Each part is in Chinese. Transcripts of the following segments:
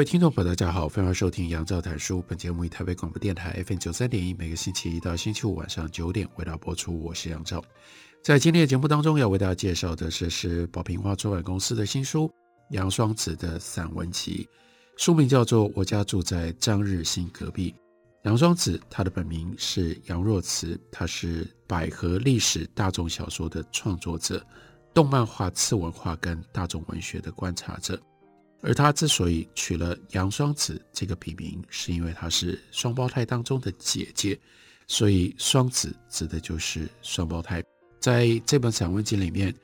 位听众朋友，大家好，欢迎收听杨照谈书。本节目以台北广播电台 FM 九三点一，每个星期一到星期五晚上九点为大家播出。我是杨照。在今天的节目当中，要为大家介绍的是是宝瓶花出版公司的新书《杨双子的散文集》，书名叫做《我家住在张日新隔壁》。杨双子，他的本名是杨若慈，他是百合历史大众小说的创作者，动漫画、次文化跟大众文学的观察者。而他之所以取了杨双子这个笔名，是因为她是双胞胎当中的姐姐，所以双子指的就是双胞胎。在这本散文集里面，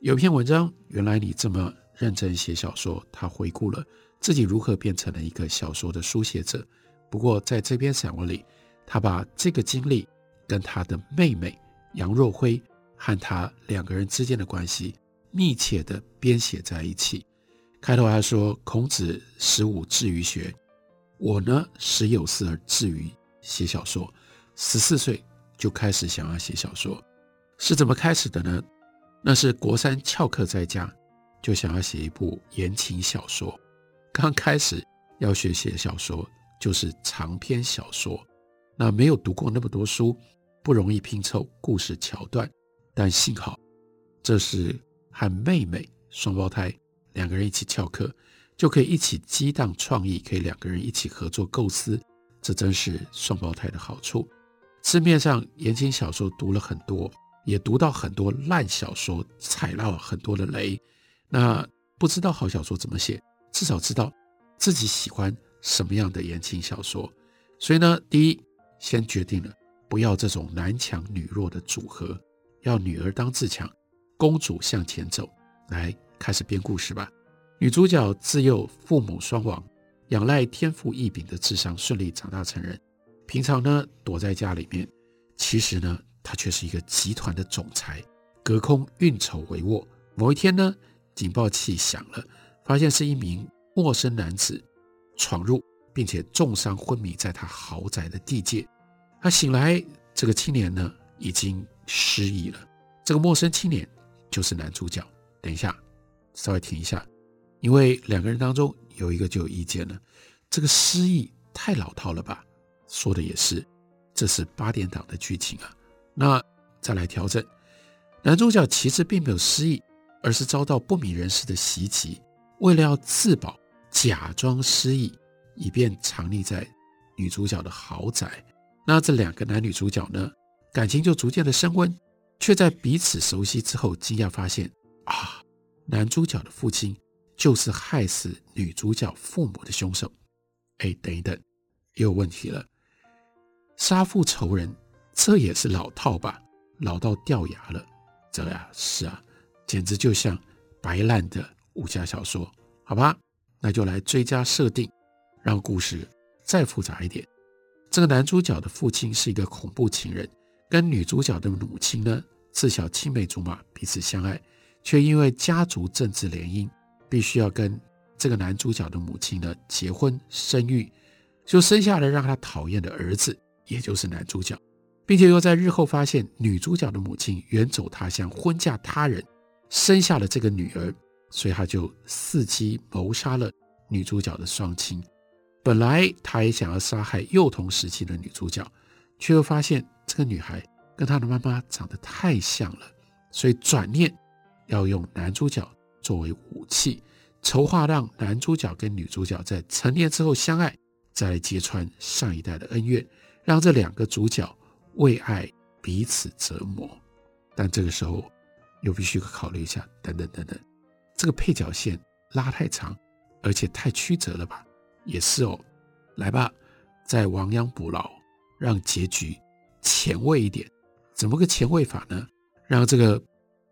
有篇文章，原来你这么认真写小说，他回顾了自己如何变成了一个小说的书写者。不过在这篇散文里，他把这个经历跟他的妹妹杨若辉和他两个人之间的关系密切地编写在一起。开头还说：“孔子十五志于学，我呢十有四而志于写小说。十四岁就开始想要写小说，是怎么开始的呢？那是国三翘课在家，就想要写一部言情小说。刚开始要学写小说，就是长篇小说。那没有读过那么多书，不容易拼凑故事桥段。但幸好，这是和妹妹双胞胎。”两个人一起翘课，就可以一起激荡创意，可以两个人一起合作构思，这真是双胞胎的好处。市面上言情小说读了很多，也读到很多烂小说，踩到很多的雷。那不知道好小说怎么写，至少知道自己喜欢什么样的言情小说。所以呢，第一，先决定了不要这种男强女弱的组合，要女儿当自强，公主向前走，来。开始编故事吧。女主角自幼父母双亡，仰赖天赋异禀的智商顺利长大成人。平常呢，躲在家里面，其实呢，她却是一个集团的总裁，隔空运筹帷幄。某一天呢，警报器响了，发现是一名陌生男子闯入，并且重伤昏迷在她豪宅的地界。她醒来，这个青年呢已经失忆了。这个陌生青年就是男主角。等一下。稍微停一下，因为两个人当中有一个就有意见了。这个失忆太老套了吧？说的也是，这是八点档的剧情啊。那再来调整，男主角其实并没有失忆，而是遭到不明人士的袭击。为了要自保，假装失忆，以便藏匿在女主角的豪宅。那这两个男女主角呢，感情就逐渐的升温，却在彼此熟悉之后，惊讶发现啊。男主角的父亲就是害死女主角父母的凶手。哎，等一等，又有问题了。杀父仇人，这也是老套吧？老到掉牙了。这呀，是啊，简直就像白烂的武侠小说。好吧，那就来追加设定，让故事再复杂一点。这个男主角的父亲是一个恐怖情人，跟女主角的母亲呢，自小青梅竹马，彼此相爱。却因为家族政治联姻，必须要跟这个男主角的母亲呢结婚生育，就生下了让他讨厌的儿子，也就是男主角，并且又在日后发现女主角的母亲远走他乡，婚嫁他人，生下了这个女儿，所以他就伺机谋杀了女主角的双亲。本来他也想要杀害幼童时期的女主角，却又发现这个女孩跟她的妈妈长得太像了，所以转念。要用男主角作为武器，筹划让男主角跟女主角在成年之后相爱，再揭穿上一代的恩怨，让这两个主角为爱彼此折磨。但这个时候又必须考虑一下，等等等等，这个配角线拉太长，而且太曲折了吧？也是哦，来吧，再亡羊补牢，让结局前卫一点。怎么个前卫法呢？让这个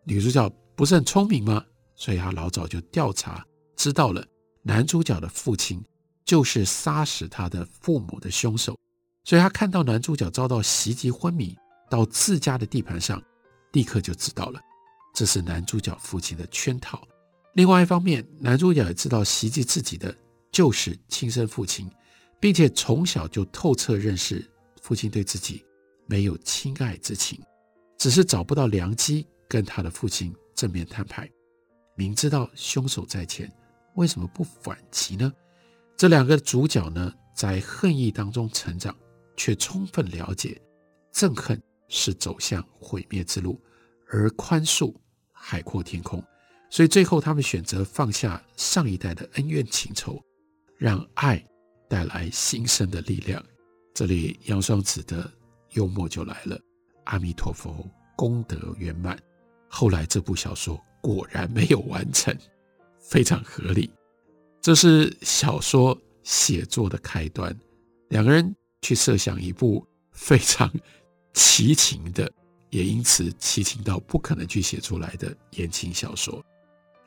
女主角。不是很聪明吗？所以他老早就调查知道了男主角的父亲就是杀死他的父母的凶手，所以他看到男主角遭到袭击昏迷到自家的地盘上，立刻就知道了这是男主角父亲的圈套。另外一方面，男主角也知道袭击自己的就是亲生父亲，并且从小就透彻认识父亲对自己没有亲爱之情，只是找不到良机跟他的父亲正面摊牌。明知道凶手在前，为什么不反击呢？这两个主角呢，在恨意当中成长，却充分了解憎恨是走向毁灭之路，而宽恕海阔天空。所以最后，他们选择放下上一代的恩怨情仇，让爱带来新生的力量。这里杨双子的幽默就来了。阿弥陀佛，功德圆满。后来这部小说果然没有完成，非常合理。这是小说写作的开端。两个人去设想一部非常奇情的，也因此奇情到不可能去写出来的言情小说。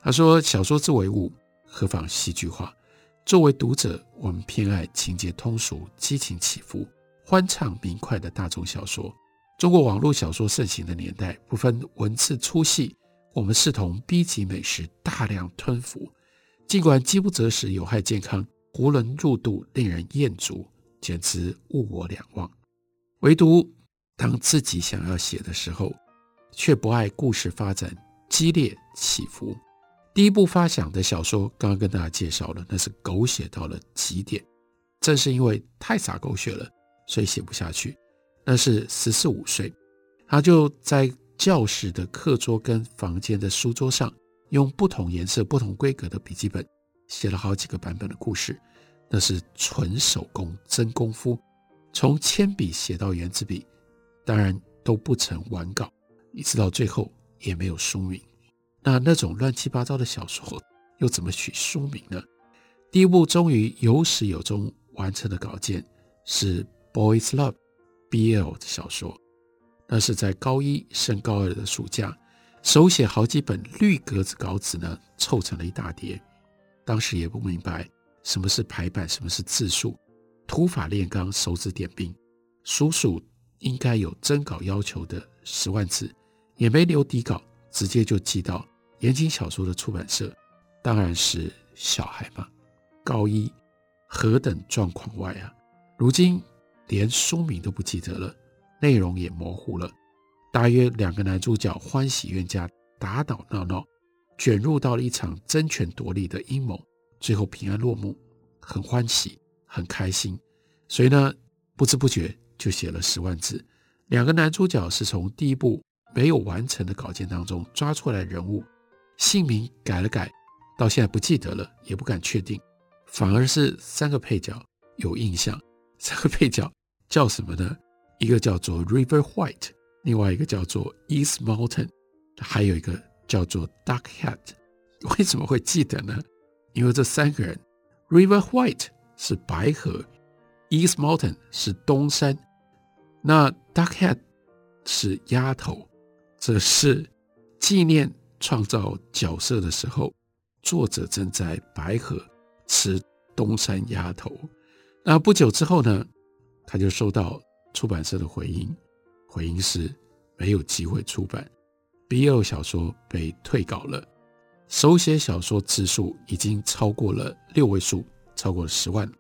他说：“小说之为物，何妨戏剧化？作为读者，我们偏爱情节通俗、激情起伏、欢畅明快的大众小说。中国网络小说盛行的年代，不分文字粗细，我们视同 B 级美食，大量吞服。尽管饥不择食，有害健康，囫囵入肚，令人厌足，简直物我两忘。唯独当自己想要写的时候，却不爱故事发展激烈起伏。”第一部发想的小说，刚刚跟大家介绍了，那是狗血到了极点。正是因为太洒狗血了，所以写不下去。那是十四五岁，他就在教室的课桌跟房间的书桌上，用不同颜色、不同规格的笔记本，写了好几个版本的故事。那是纯手工真功夫，从铅笔写到圆珠笔，当然都不曾完稿，一直到最后也没有书名。那那种乱七八糟的小说又怎么取书名呢？第一部终于有始有终完成的稿件是《Boys Love》BL 的小说，那是在高一升高二的暑假，手写好几本绿格子稿纸呢，凑成了一大叠。当时也不明白什么是排版，什么是字数，土法炼钢，手指点兵，数数应该有征稿要求的十万字，也没留底稿，直接就寄到。言情小说的出版社当然是小孩嘛，高一何等状况外啊！如今连书名都不记得了，内容也模糊了。大约两个男主角欢喜冤家打打闹闹，卷入到了一场争权夺利的阴谋，最后平安落幕，很欢喜，很开心。所以呢，不知不觉就写了十万字。两个男主角是从第一部没有完成的稿件当中抓出来人物。姓名改了改，到现在不记得了，也不敢确定。反而是三个配角有印象。三个配角叫什么呢？一个叫做 River White，另外一个叫做 East Mountain，还有一个叫做 Duck Head。为什么会记得呢？因为这三个人，River White 是白河，East Mountain 是东山，那 Duck Head 是鸭头。这是纪念。创造角色的时候，作者正在白河吃东山鸭头。那不久之后呢，他就收到出版社的回应，回应是没有机会出版，BL 小说被退稿了，手写小说字数已经超过了六位数，超过了十万，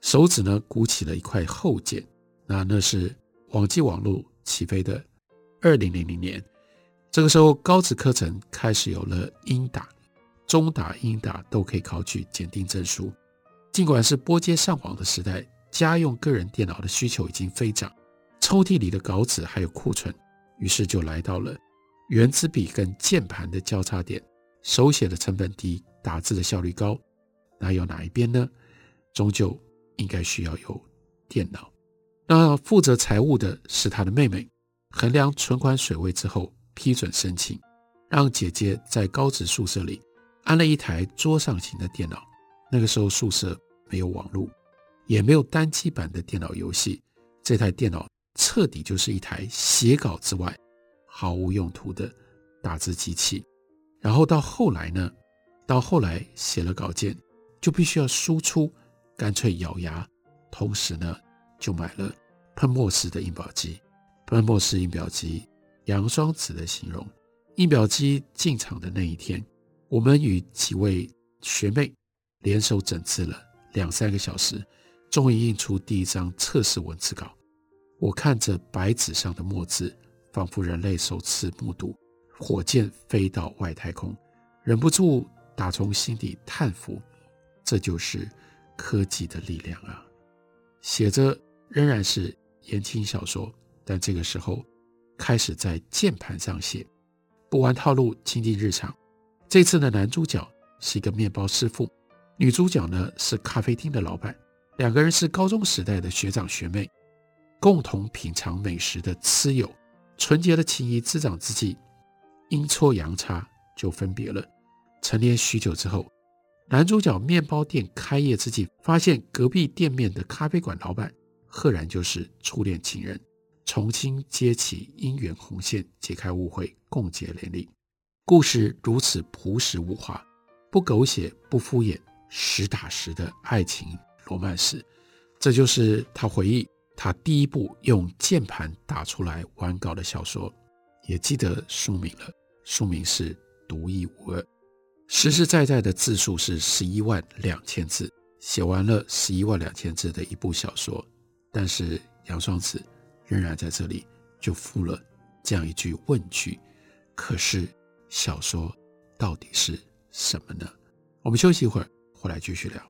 手指呢鼓起了一块厚茧。那那是网际网络起飞的二零零零年。这个时候，高职课程开始有了英打、中打、英打都可以考取检定证书。尽管是拨接上网的时代，家用个人电脑的需求已经飞涨，抽屉里的稿纸还有库存，于是就来到了原子笔跟键盘的交叉点。手写的成本低，打字的效率高，那有哪一边呢？终究应该需要有电脑。那负责财务的是他的妹妹，衡量存款水位之后。批准申请，让姐姐在高职宿舍里安了一台桌上型的电脑。那个时候宿舍没有网络，也没有单机版的电脑游戏。这台电脑彻底就是一台写稿之外毫无用途的打字机器。然后到后来呢，到后来写了稿件，就必须要输出，干脆咬牙，同时呢，就买了喷墨式的印表机。喷墨式印表机，杨双子的形容：印表机进场的那一天，我们与几位学妹联手整治了两三个小时，终于印出第一张测试文字稿。我看着白纸上的墨字，仿佛人类首次目睹火箭飞到外太空，忍不住打从心底叹服：这就是科技的力量啊！写着仍然是言情小说，但这个时候开始在键盘上写，不玩套路，亲近日常。这次的男主角是一个面包师傅，女主角呢是咖啡厅的老板，两个人是高中时代的学长学妹。共同品尝美食的吃友，纯洁的情谊滋长之际，阴错阳差就分别了。成年许久之后，男主角面包店开业之际，发现隔壁店面的咖啡馆老板，赫然就是初恋情人，重新接起姻缘红线，解开误会，共结连理。故事如此朴实无华，不狗血，不敷衍，实打实的爱情罗曼史。这就是他回忆。他第一部用键盘打出来完稿的小说，也记得书名了。书名是《独一无二》，实实在在的字数是十一万两千字，写完了十一万两千字的一部小说。但是杨双子仍然在这里就附了这样一句问句：可是小说到底是什么呢？我们休息一会儿，回来继续聊。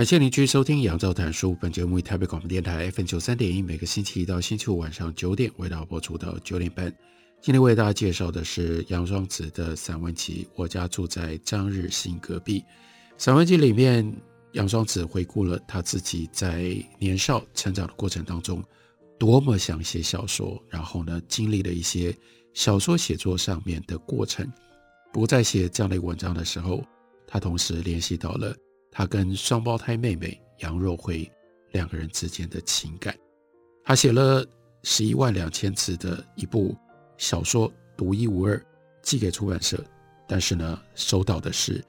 感谢您继续收听《杨照谈书》。本节目为台北广播电台 FM 九三点一，每个星期一到星期五晚上九点为大家播出到九点半。今天为大家介绍的是杨双子的散文集《我家住在张日新隔壁》。散文集里面，杨双子回顾了他自己在年少成长的过程当中，多么想写小说，然后呢，经历了一些小说写作上面的过程。不在写这样的文章的时候，他同时联系到了。他跟双胞胎妹妹杨若辉两个人之间的情感，他写了十一万两千字的一部小说，独一无二，寄给出版社，但是呢，收到的是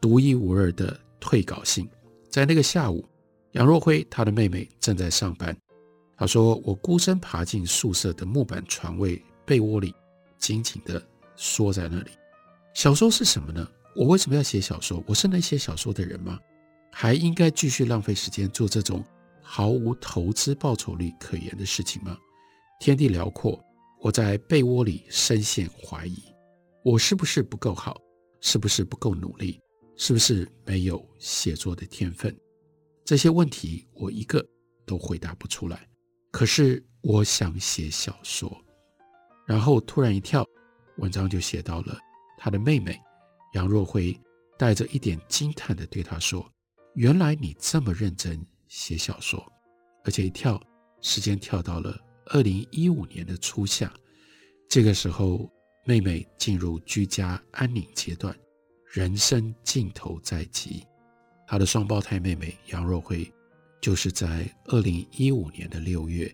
独一无二的退稿信。在那个下午，杨若辉他的妹妹正在上班，他说：“我孤身爬进宿舍的木板床位被窝里，紧紧地缩在那里。小说是什么呢？”我为什么要写小说？我是能写小说的人吗？还应该继续浪费时间做这种毫无投资报酬率可言的事情吗？天地辽阔，我在被窝里深陷怀疑：我是不是不够好？是不是不够努力？是不是没有写作的天分？这些问题我一个都回答不出来。可是我想写小说，然后突然一跳，文章就写到了他的妹妹。杨若辉带着一点惊叹地对他说：“原来你这么认真写小说，而且一跳，时间跳到了二零一五年的初夏。这个时候，妹妹进入居家安宁阶段，人生尽头在即。她的双胞胎妹妹杨若辉，就是在二零一五年的六月，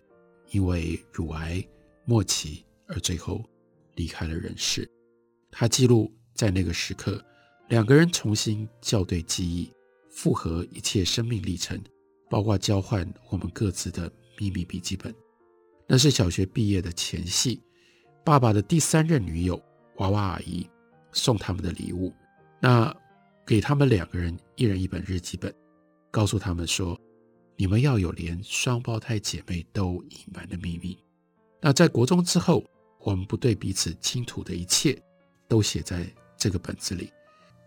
因为乳癌末期而最后离开了人世。她记录。”在那个时刻，两个人重新校对记忆，复合一切生命历程，包括交换我们各自的秘密笔记本。那是小学毕业的前夕，爸爸的第三任女友娃娃阿姨送他们的礼物，那给他们两个人一人一本日记本，告诉他们说：“你们要有连双胞胎姐妹都隐瞒的秘密。”那在国中之后，我们不对彼此倾吐的一切，都写在这个本子里。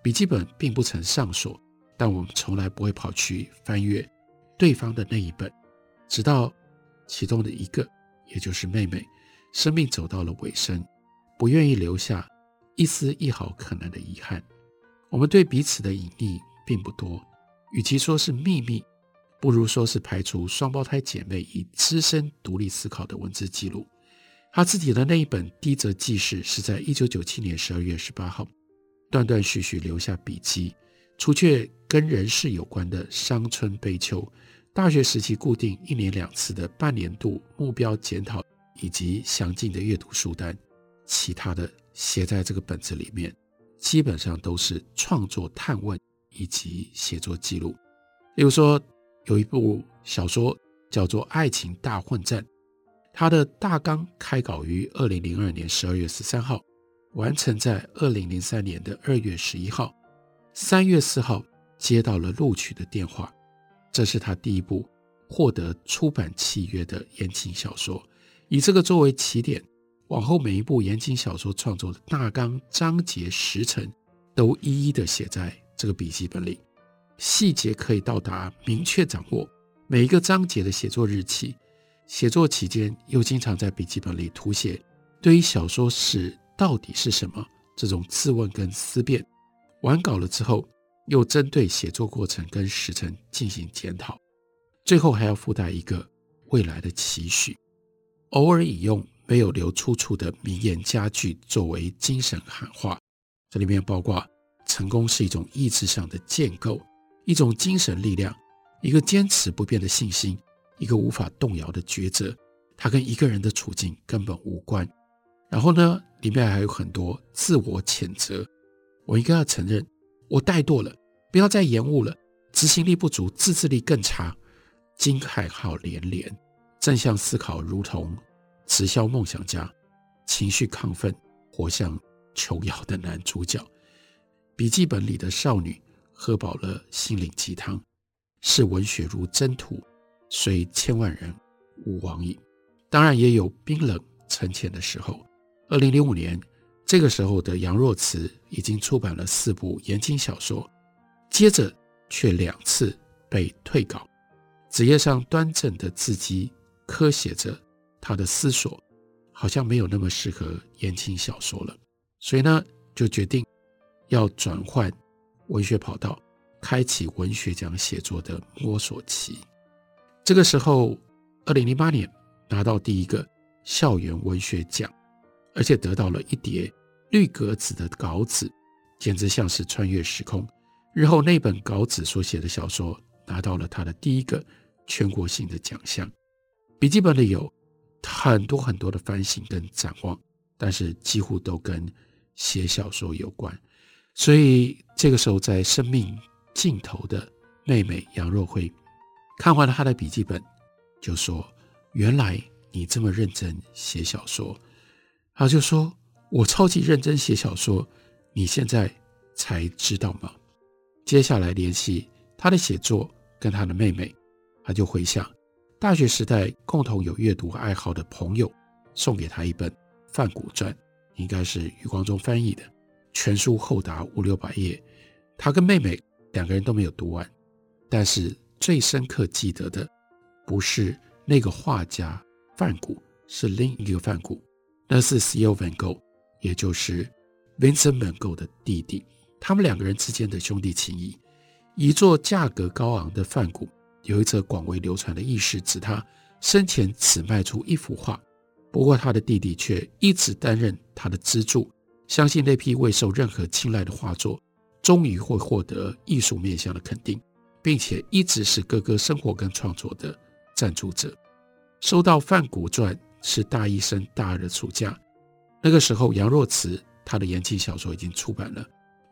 笔记本并不曾上锁，但我们从来不会跑去翻阅对方的那一本，直到其中的一个，也就是妹妹，生命走到了尾声，不愿意留下一丝一毫可能的遗憾。我们对彼此的隐匿并不多，与其说是秘密，不如说是排除双胞胎姐妹以资深独立思考的文字记录。他自己的那一本第一则记事是在一九九七年十二月十八号，断断续续留下笔记，除却跟人事有关的伤春悲秋，大学时期固定一年两次的半年度目标检讨，以及详尽的阅读书单，其他的写在这个本子里面。基本上都是创作探问以及写作记录。例如说，有一部小说叫做《爱情大混战》，它的大纲开稿于二零零二年十二月十三号，完成在二零零三年的二月十一号。三月四号接到了录取的电话，这是他第一部获得出版契约的言情小说。以这个作为起点。往后每一部言情小说创作的大纲、章节、时辰，都一一的写在这个笔记本里，细节可以到达明确掌握每一个章节的写作日期。写作期间，又经常在笔记本里涂写对于小说史到底是什么这种自问跟思辨。完稿了之后，又针对写作过程跟时程进行检讨，最后还要附带一个未来的期许，偶尔引用。没有留出处的名言佳句作为精神喊话，这里面包括成功是一种意志上的建构，一种精神力量，一个坚持不变的信心，一个无法动摇的抉择。它跟一个人的处境根本无关。然后呢，里面还有很多自我谴责。我应该要承认，我怠惰了，不要再延误了，执行力不足，自制力更差，惊骇号连连。正向思考如同。直销梦想家，情绪亢奋，活像琼瑶的男主角。笔记本里的少女喝饱了心灵鸡汤，视文学如征途，虽千万人吾往矣。当然也有冰冷沉潜的时候。二零零五年，这个时候的杨若慈已经出版了四部言情小说，接着却两次被退稿。纸页上端正的字迹，刻写着。他的思索好像没有那么适合言情小说了，所以呢，就决定要转换文学跑道，开启文学奖写作的摸索期。这个时候，二零零八年拿到第一个校园文学奖，而且得到了一叠绿格子的稿纸，简直像是穿越时空。日后那本稿纸所写的小说拿到了他的第一个全国性的奖项。笔记本里有。很多很多的反省跟展望，但是几乎都跟写小说有关。所以这个时候，在生命尽头的妹妹杨若辉看完了他的笔记本，就说：“原来你这么认真写小说。”他就说：“我超级认真写小说，你现在才知道吗？”接下来联系他的写作跟他的妹妹，他就回想。大学时代共同有阅读爱好的朋友送给他一本《范古传》，应该是余光中翻译的，全书厚达五六百页。他跟妹妹两个人都没有读完，但是最深刻记得的不是那个画家范古，是另一个范古，那是 Theo Van Gogh，也就是 Vincent Van Gogh 的弟弟。他们两个人之间的兄弟情谊，一座价格高昂的梵谷。有一则广为流传的轶事，指他生前只卖出一幅画，不过他的弟弟却一直担任他的资助，相信那批未受任何青睐的画作，终于会获得艺术面向的肯定，并且一直是哥哥生活跟创作的赞助者。收到《梵谷传》是大一升大二的暑假，那个时候杨若慈他的言情小说已经出版了，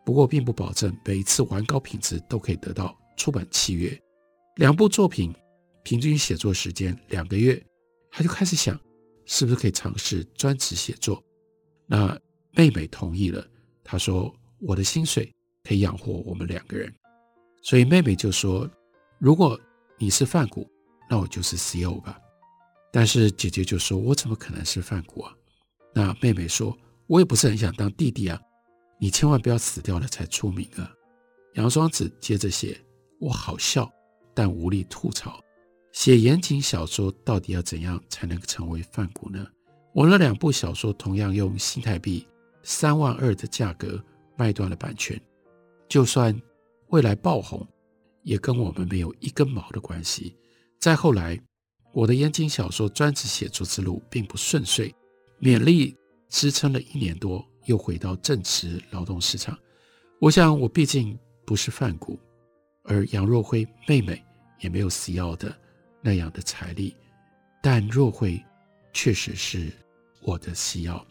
不过并不保证每一次完稿品质都可以得到出版契约。两部作品平均写作时间两个月，他就开始想，是不是可以尝试专职写作。那妹妹同意了，她说：“我的薪水可以养活我们两个人。”所以妹妹就说：“如果你是范谷，那我就是 CEO 吧。”但是姐姐就说：“我怎么可能是范谷啊？那妹妹说：“我也不是很想当弟弟啊，你千万不要死掉了才出名啊。”杨双子接着写：“我好笑，但无力吐槽。写言情小说到底要怎样才能成为范谷呢？我那两部小说同样用新台币三万二的价格卖断了版权，就算未来爆红，也跟我们没有一根毛的关系。再后来，我的言情小说专职写作之路并不顺遂。”勉力支撑了一年多，又回到正职劳动市场。我想，我毕竟不是梵谷，而杨若辉妹妹也没有死要的那样的财力。但若辉确实是我的西药。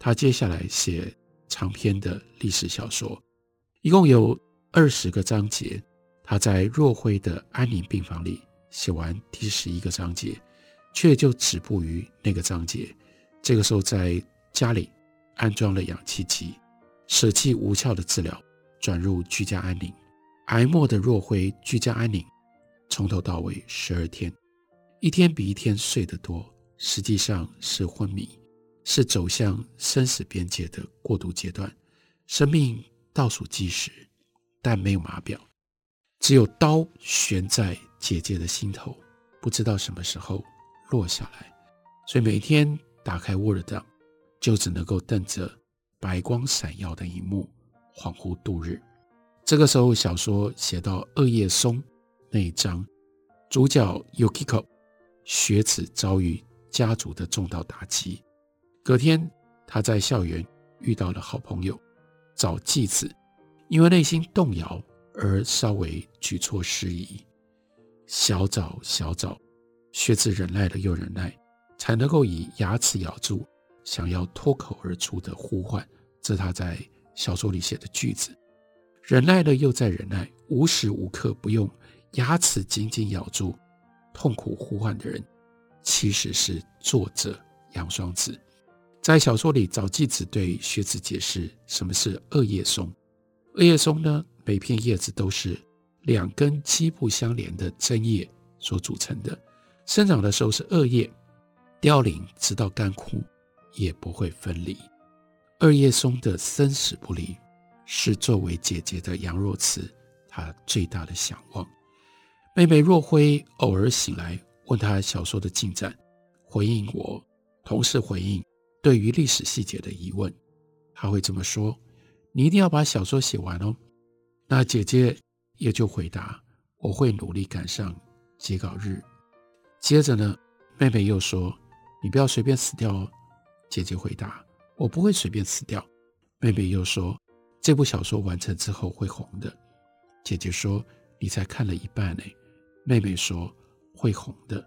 他接下来写长篇的历史小说，一共有二十个章节。他在若辉的安宁病房里写完第十一个章节，却就止步于那个章节。这个时候，在家里安装了氧气机，舍弃无效的治疗，转入居家安宁。癌末的若辉居家安宁，从头到尾十二天，一天比一天睡得多，实际上是昏迷，是走向生死边界的过渡阶段，生命倒数计时，但没有码表，只有刀悬在姐姐的心头，不知道什么时候落下来，所以每天。打开 Word 档，就只能够瞪着白光闪耀的一幕，恍惚度日。这个时候，小说写到二叶松那一章，主角 Yukiko 学子遭遇家族的重大打击。隔天，他在校园遇到了好朋友早纪子，因为内心动摇而稍微举措失仪。小早小早，雪子忍耐了又忍耐。才能够以牙齿咬住想要脱口而出的呼唤，这他在小说里写的句子。忍耐了又再忍耐，无时无刻不用牙齿紧紧咬住痛苦呼唤的人，其实是作者杨双子。在小说里，早纪子对雪子解释什么是二叶松。二叶松呢，每片叶子都是两根基部相连的针叶所组成的，生长的时候是二叶。凋零直到干枯，也不会分离。二叶松的生死不离，是作为姐姐的杨若慈她最大的想望。妹妹若辉偶尔醒来问她小说的进展，回应我，同时回应对于历史细节的疑问。她会这么说：“你一定要把小说写完哦。”那姐姐也就回答：“我会努力赶上截稿日。”接着呢，妹妹又说。你不要随便死掉哦，姐姐回答：“我不会随便死掉。”妹妹又说：“这部小说完成之后会红的。”姐姐说：“你才看了一半呢。”妹妹说：“会红的，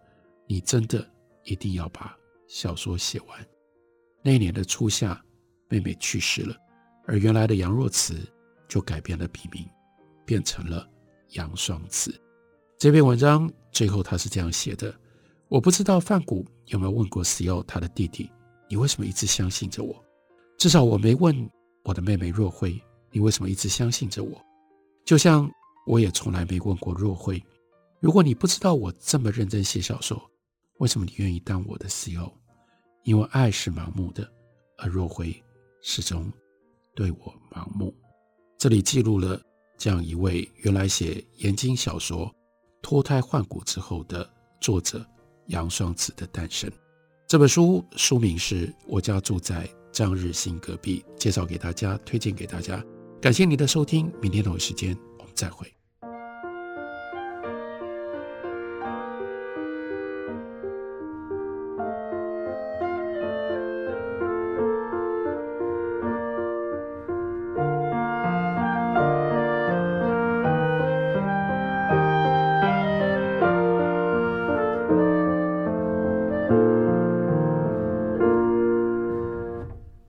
你真的一定要把小说写完。”那年的初夏，妹妹去世了，而原来的杨若慈就改变了笔名，变成了杨双子。这篇文章最后他是这样写的。我不知道范谷有没有问过西奥他的弟弟：“你为什么一直相信着我？”至少我没问我的妹妹若辉：“你为什么一直相信着我？”就像我也从来没问过若辉：“如果你不知道我这么认真写小说，为什么你愿意当我的西奥？”因为爱是盲目的，而若辉始终对我盲目。这里记录了这样一位原来写言情小说脱胎换骨之后的作者。杨双子的诞生，这本书书名是我家住在张日新隔壁，介绍给大家，推荐给大家。感谢你的收听，明天同一时间我们再会。